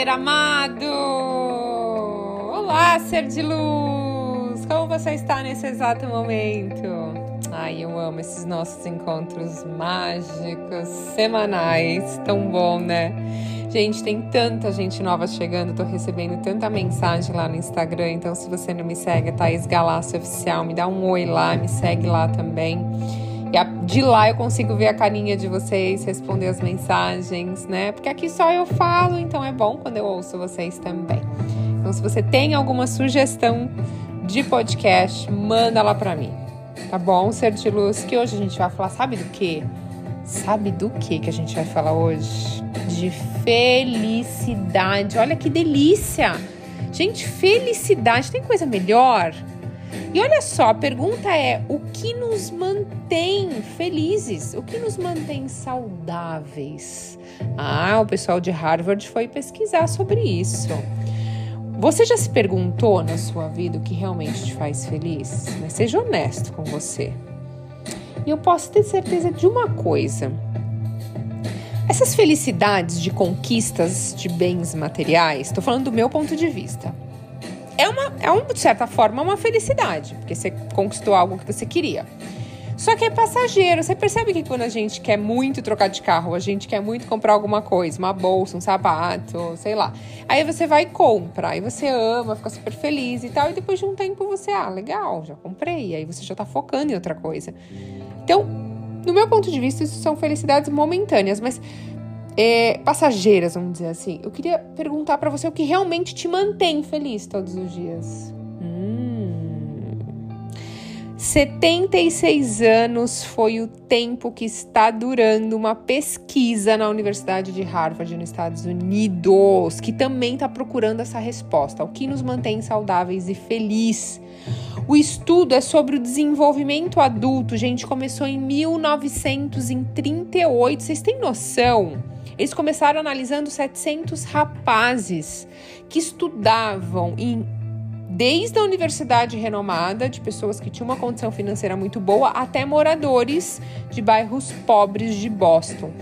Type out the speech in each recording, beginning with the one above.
ser amado! Olá, ser de luz! Como você está nesse exato momento? Ai, eu amo esses nossos encontros mágicos, semanais, tão bom, né? Gente, tem tanta gente nova chegando, tô recebendo tanta mensagem lá no Instagram, então se você não me segue, Thaís Galácio Oficial, me dá um oi lá, me segue lá também. E de lá eu consigo ver a carinha de vocês, responder as mensagens, né? Porque aqui só eu falo, então é bom quando eu ouço vocês também. Então, se você tem alguma sugestão de podcast, manda lá para mim. Tá bom, Ser de Luz? Que hoje a gente vai falar, sabe do quê? Sabe do que que a gente vai falar hoje? De felicidade. Olha que delícia! Gente, felicidade tem coisa melhor? E olha só, a pergunta é: o que nos mantém felizes? O que nos mantém saudáveis? Ah, o pessoal de Harvard foi pesquisar sobre isso. Você já se perguntou na sua vida o que realmente te faz feliz? Mas seja honesto com você. E eu posso ter certeza de uma coisa. Essas felicidades de conquistas de bens materiais, estou falando do meu ponto de vista é uma, é uma, de certa forma, uma felicidade, porque você conquistou algo que você queria. Só que é passageiro. Você percebe que quando a gente quer muito trocar de carro, a gente quer muito comprar alguma coisa, uma bolsa, um sapato, sei lá. Aí você vai e compra, aí você ama, fica super feliz e tal, e depois de um tempo você, ah, legal, já comprei. Aí você já tá focando em outra coisa. Então, no meu ponto de vista, isso são felicidades momentâneas, mas é, passageiras, vamos dizer assim. Eu queria perguntar para você o que realmente te mantém feliz todos os dias. Hum. 76 anos foi o tempo que está durando uma pesquisa na Universidade de Harvard, nos Estados Unidos, que também está procurando essa resposta: o que nos mantém saudáveis e felizes. O estudo é sobre o desenvolvimento adulto, gente. Começou em 1938. Vocês têm noção? Eles começaram analisando 700 rapazes que estudavam em desde a universidade renomada, de pessoas que tinham uma condição financeira muito boa, até moradores de bairros pobres de Boston.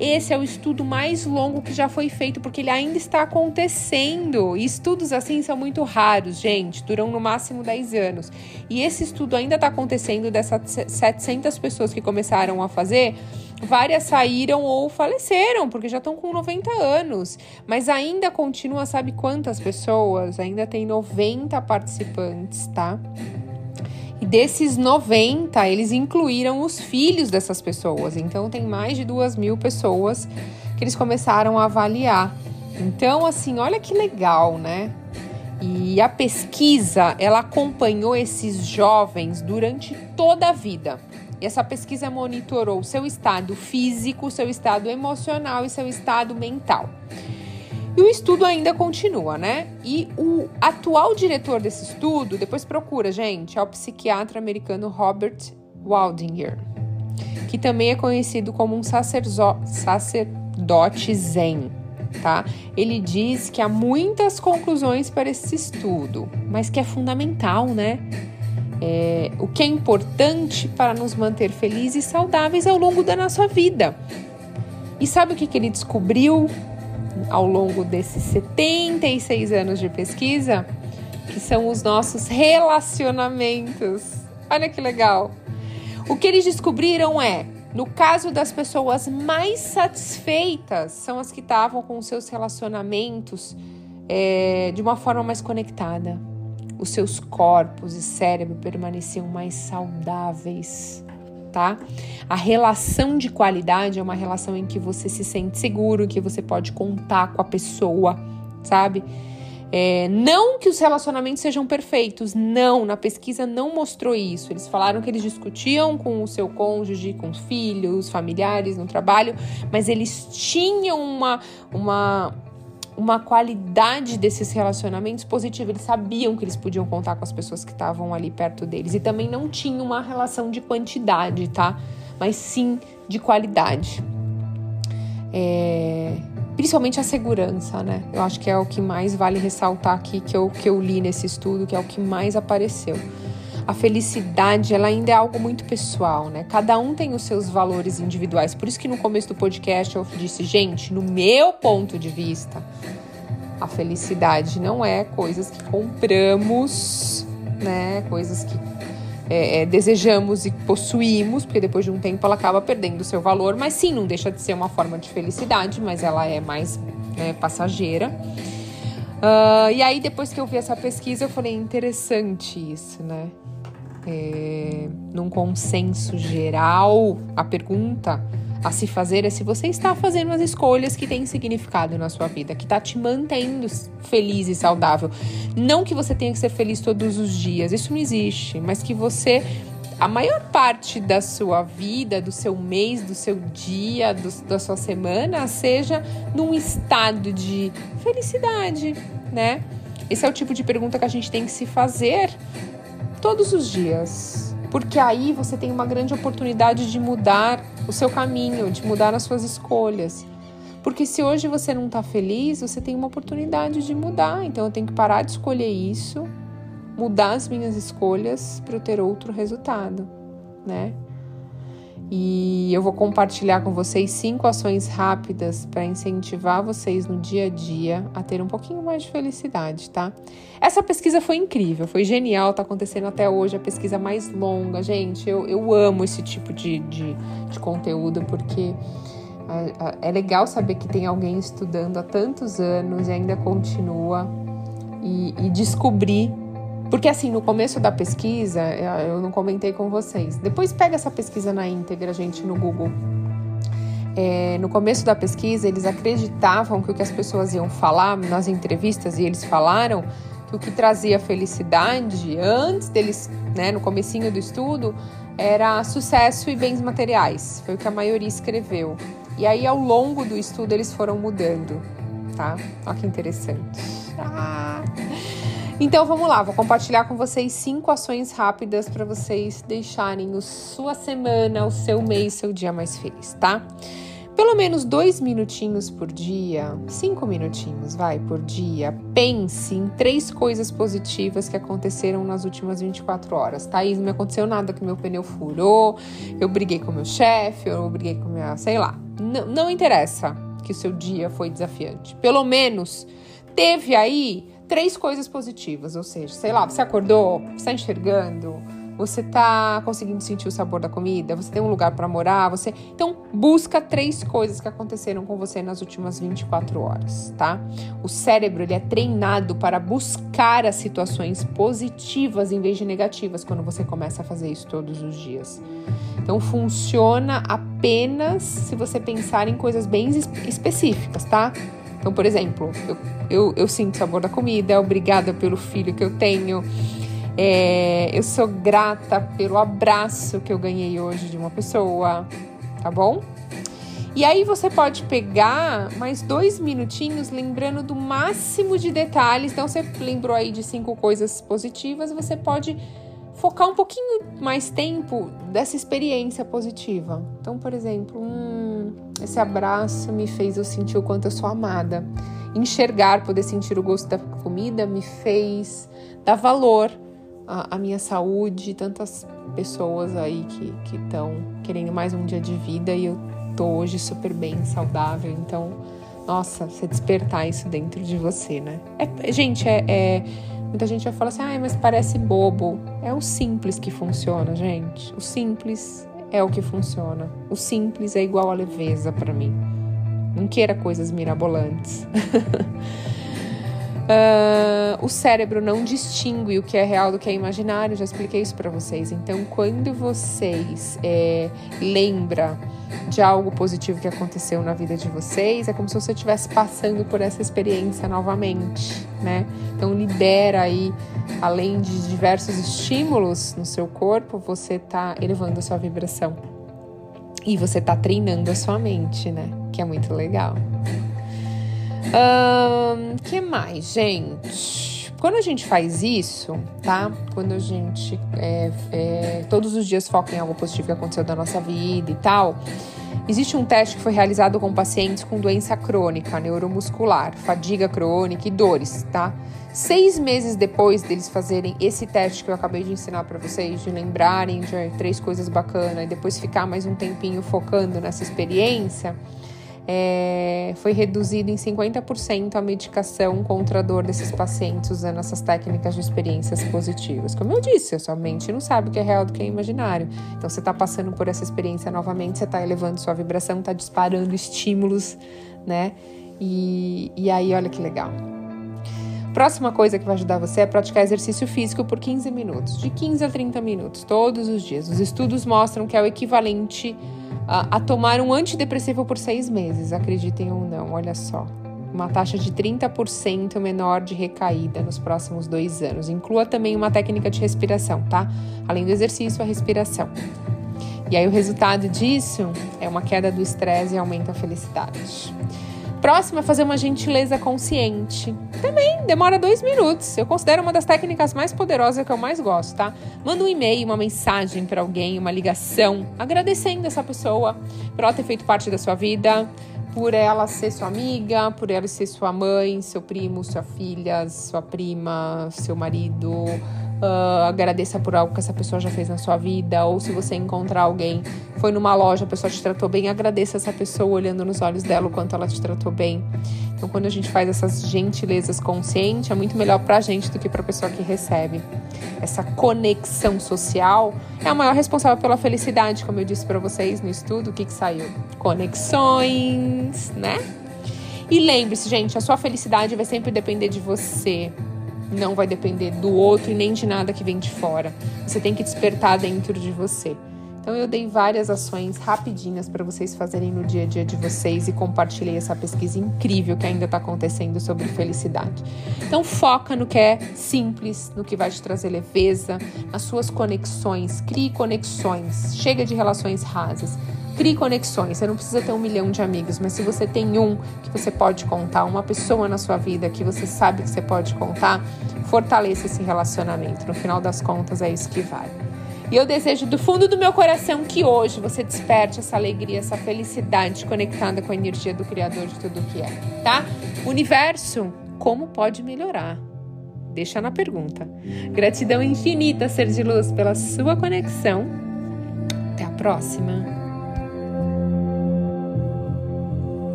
Esse é o estudo mais longo que já foi feito, porque ele ainda está acontecendo. E estudos assim são muito raros, gente, duram no máximo 10 anos. E esse estudo ainda está acontecendo dessas 700 pessoas que começaram a fazer Várias saíram ou faleceram, porque já estão com 90 anos. Mas ainda continua, sabe quantas pessoas? Ainda tem 90 participantes, tá? E desses 90, eles incluíram os filhos dessas pessoas. Então, tem mais de duas mil pessoas que eles começaram a avaliar. Então, assim, olha que legal, né? E a pesquisa, ela acompanhou esses jovens durante toda a vida. E essa pesquisa monitorou seu estado físico, seu estado emocional e seu estado mental. E o estudo ainda continua, né? E o atual diretor desse estudo, depois procura, gente, é o psiquiatra americano Robert Waldinger, que também é conhecido como um sacerdote zen, tá? Ele diz que há muitas conclusões para esse estudo, mas que é fundamental, né? É, o que é importante para nos manter felizes e saudáveis ao longo da nossa vida. E sabe o que, que ele descobriu ao longo desses 76 anos de pesquisa? Que são os nossos relacionamentos. Olha que legal! O que eles descobriram é no caso das pessoas mais satisfeitas, são as que estavam com seus relacionamentos é, de uma forma mais conectada, os seus corpos e cérebro permaneciam mais saudáveis, tá? A relação de qualidade é uma relação em que você se sente seguro, que você pode contar com a pessoa, sabe? É, não que os relacionamentos sejam perfeitos, não, na pesquisa não mostrou isso. Eles falaram que eles discutiam com o seu cônjuge, com os filhos, familiares no trabalho, mas eles tinham uma, uma, uma qualidade desses relacionamentos positiva. Eles sabiam que eles podiam contar com as pessoas que estavam ali perto deles. E também não tinha uma relação de quantidade, tá? Mas sim de qualidade. É... Principalmente a segurança, né? Eu acho que é o que mais vale ressaltar aqui que eu, que eu li nesse estudo, que é o que mais apareceu a felicidade ela ainda é algo muito pessoal, né? Cada um tem os seus valores individuais. Por isso que no começo do podcast eu disse, gente, no meu ponto de vista, A felicidade não é coisas que compramos, né? Coisas que é, é, desejamos e possuímos, porque depois de um tempo ela acaba perdendo o seu valor, mas sim, não deixa de ser uma forma de felicidade, mas ela é mais né, passageira. Uh, e aí, depois que eu vi essa pesquisa, eu falei: interessante isso, né? É, num consenso geral, a pergunta a se fazer é se você está fazendo as escolhas que têm significado na sua vida, que está te mantendo feliz e saudável. Não que você tenha que ser feliz todos os dias, isso não existe, mas que você a maior parte da sua vida, do seu mês, do seu dia, do, da sua semana, seja num estado de felicidade, né? Esse é o tipo de pergunta que a gente tem que se fazer todos os dias. Porque aí você tem uma grande oportunidade de mudar o seu caminho, de mudar as suas escolhas. Porque se hoje você não está feliz, você tem uma oportunidade de mudar. Então eu tenho que parar de escolher isso, mudar as minhas escolhas para eu ter outro resultado, né? E eu vou compartilhar com vocês cinco ações rápidas para incentivar vocês no dia a dia a ter um pouquinho mais de felicidade, tá? Essa pesquisa foi incrível, foi genial, tá acontecendo até hoje, a pesquisa mais longa. Gente, eu, eu amo esse tipo de, de, de conteúdo porque é legal saber que tem alguém estudando há tantos anos e ainda continua e, e descobrir porque assim, no começo da pesquisa, eu não comentei com vocês. Depois pega essa pesquisa na íntegra, gente, no Google. É, no começo da pesquisa, eles acreditavam que o que as pessoas iam falar nas entrevistas, e eles falaram que o que trazia felicidade antes deles, né, no comecinho do estudo, era sucesso e bens materiais. Foi o que a maioria escreveu. E aí, ao longo do estudo, eles foram mudando, tá? Olha que interessante. Ah. Então vamos lá, vou compartilhar com vocês cinco ações rápidas para vocês deixarem a sua semana, o seu mês, seu dia mais feliz, tá? Pelo menos dois minutinhos por dia, cinco minutinhos, vai, por dia. Pense em três coisas positivas que aconteceram nas últimas 24 horas. Thaís, não me aconteceu nada que meu pneu furou, eu briguei com meu chefe, eu briguei com minha. sei lá. Não, não interessa que o seu dia foi desafiante. Pelo menos teve aí três coisas positivas, ou seja, sei lá, você acordou, você está enxergando, você está conseguindo sentir o sabor da comida, você tem um lugar para morar, você. Então, busca três coisas que aconteceram com você nas últimas 24 horas, tá? O cérebro ele é treinado para buscar as situações positivas em vez de negativas quando você começa a fazer isso todos os dias. Então, funciona apenas se você pensar em coisas bem específicas, tá? Então, por exemplo, eu, eu, eu sinto o sabor da comida, obrigada pelo filho que eu tenho. É, eu sou grata pelo abraço que eu ganhei hoje de uma pessoa, tá bom? E aí você pode pegar mais dois minutinhos lembrando do máximo de detalhes. Então você lembrou aí de cinco coisas positivas, você pode focar um pouquinho mais tempo dessa experiência positiva. Então, por exemplo, hum, esse abraço me fez eu sentir o quanto eu sou amada. Enxergar, poder sentir o gosto da comida me fez dar valor à, à minha saúde. Tantas pessoas aí que estão querendo mais um dia de vida e eu tô hoje super bem, saudável. Então, nossa, você despertar isso dentro de você, né? É, gente, é, é Muita gente vai falar assim, ah, mas parece bobo. É o simples que funciona, gente. O simples é o que funciona. O simples é igual a leveza para mim. Não queira coisas mirabolantes. uh, o cérebro não distingue o que é real do que é imaginário. Já expliquei isso para vocês. Então, quando vocês é, lembra de algo positivo que aconteceu na vida de vocês, é como se você estivesse passando por essa experiência novamente, né? Então libera aí, além de diversos estímulos no seu corpo, você está elevando a sua vibração. E você está treinando a sua mente, né? Que é muito legal. Um, que mais, gente? Quando a gente faz isso, tá? Quando a gente é, é, todos os dias foca em algo positivo que aconteceu da nossa vida e tal, existe um teste que foi realizado com pacientes com doença crônica, neuromuscular, fadiga crônica e dores, tá? Seis meses depois deles fazerem esse teste que eu acabei de ensinar para vocês, de lembrarem de três coisas bacanas e depois ficar mais um tempinho focando nessa experiência, é, foi reduzido em 50% a medicação contra a dor desses pacientes usando essas técnicas de experiências positivas. Como eu disse, a sua mente não sabe o que é real do que é imaginário. Então, você está passando por essa experiência novamente, você está elevando sua vibração, está disparando estímulos, né? E, e aí, olha que legal. Próxima coisa que vai ajudar você é praticar exercício físico por 15 minutos, de 15 a 30 minutos, todos os dias. Os estudos mostram que é o equivalente a, a tomar um antidepressivo por seis meses, acreditem ou não, olha só. Uma taxa de 30% menor de recaída nos próximos dois anos. Inclua também uma técnica de respiração, tá? Além do exercício, a respiração. E aí, o resultado disso é uma queda do estresse e aumenta a felicidade. Próximo é fazer uma gentileza consciente. Também demora dois minutos. Eu considero uma das técnicas mais poderosas que eu mais gosto, tá? Manda um e-mail, uma mensagem para alguém, uma ligação, agradecendo essa pessoa por ela ter feito parte da sua vida, por ela ser sua amiga, por ela ser sua mãe, seu primo, sua filha, sua prima, seu marido Uh, agradeça por algo que essa pessoa já fez na sua vida, ou se você encontrar alguém, foi numa loja, a pessoa te tratou bem, agradeça essa pessoa olhando nos olhos dela o quanto ela te tratou bem. Então, quando a gente faz essas gentilezas conscientes, é muito melhor pra gente do que pra pessoa que recebe. Essa conexão social é a maior responsável pela felicidade, como eu disse para vocês no estudo, o que, que saiu? Conexões, né? E lembre-se, gente, a sua felicidade vai sempre depender de você não vai depender do outro e nem de nada que vem de fora. Você tem que despertar dentro de você. Então eu dei várias ações rapidinhas para vocês fazerem no dia a dia de vocês e compartilhei essa pesquisa incrível que ainda está acontecendo sobre felicidade. Então foca no que é simples, no que vai te trazer leveza, nas suas conexões, crie conexões, chega de relações rasas. Crie conexões. Você não precisa ter um milhão de amigos, mas se você tem um que você pode contar, uma pessoa na sua vida que você sabe que você pode contar, fortaleça esse relacionamento. No final das contas, é isso que vale. E eu desejo do fundo do meu coração que hoje você desperte essa alegria, essa felicidade conectada com a energia do Criador de tudo que é, tá? Universo, como pode melhorar? Deixa na pergunta. Gratidão infinita, ser de luz, pela sua conexão. Até a próxima.